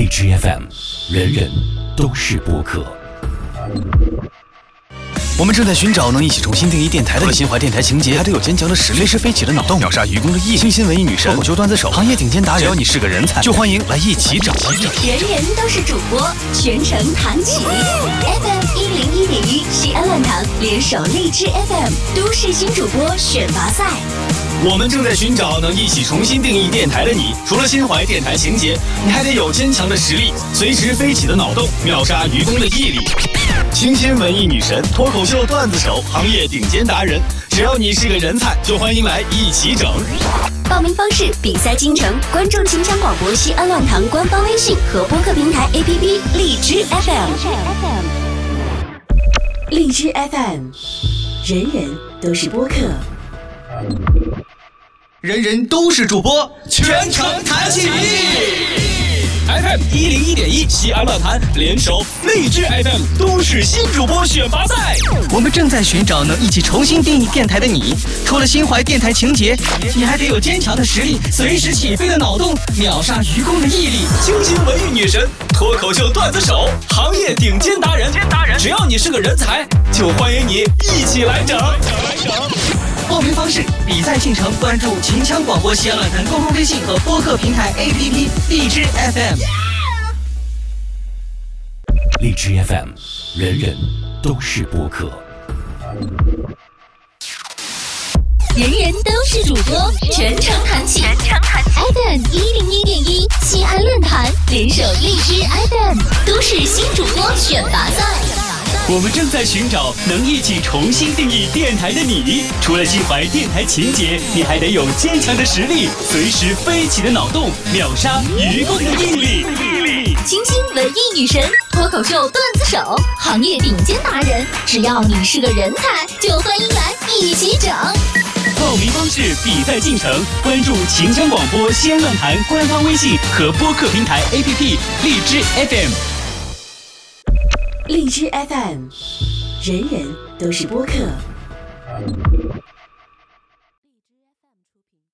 荔枝 FM，人人都是播客。我们正在寻找能一起重新定义电台的心怀电台情节，还得有坚强的实力，随时飞起的脑洞，秒杀愚公的毅力，清新文艺女神，脱口秀段子手，行业顶尖达人。只要你是个人才，就欢迎来一起整。人人都是主播，全程弹起。零一点一西安论坛联手荔枝 FM 都市新主播选拔赛。我们正在寻找能一起重新定义电台的你。除了心怀电台情节，你还得有坚强的实力，随时飞起的脑洞，秒杀愚公的毅力。清新文艺女神，脱口秀段子手，行业顶尖达人。只要你是个人才，就欢迎来一起整。报名方式：比赛进程，关注秦腔广播西安乱堂官方微信和播客平台 APP 荔枝 FM。荔枝 FM，人人都是播客。人人都是主播，全程弹起。一零一点一西安论坛联手荔枝 FM 都市新主播选拔赛。我们正在寻找能一起重新定义电台的你。除了心怀电台情节，你还得有坚强的实力，随时起飞的脑洞，秒杀愚公的毅力。清新文艺女神，脱口秀段子手，行业顶尖达人。只要你是个人才，就欢迎你一起来整。报名方式：比赛进程，关注秦腔广播西安论坛公众微信和播客平台 APP 荔枝 FM。荔枝 FM，人人都是播客。人人都是主播，全程弹起。FM 一零一点一西安论坛联手荔枝 FM 都市新主播选拔赛。我们正在寻找能一起重新定义电台的你。除了心怀电台情节，你还得有坚强的实力，随时飞起的脑洞，秒杀愚公的毅力。清新文艺女神，脱口秀段子手，行业顶尖达人。只要你是个人才，就欢迎来一起整。报名方式、比赛进程，关注秦腔广播西安论坛官方微信和播客平台 APP 荔枝 FM。荔枝 FM，人人都是播客。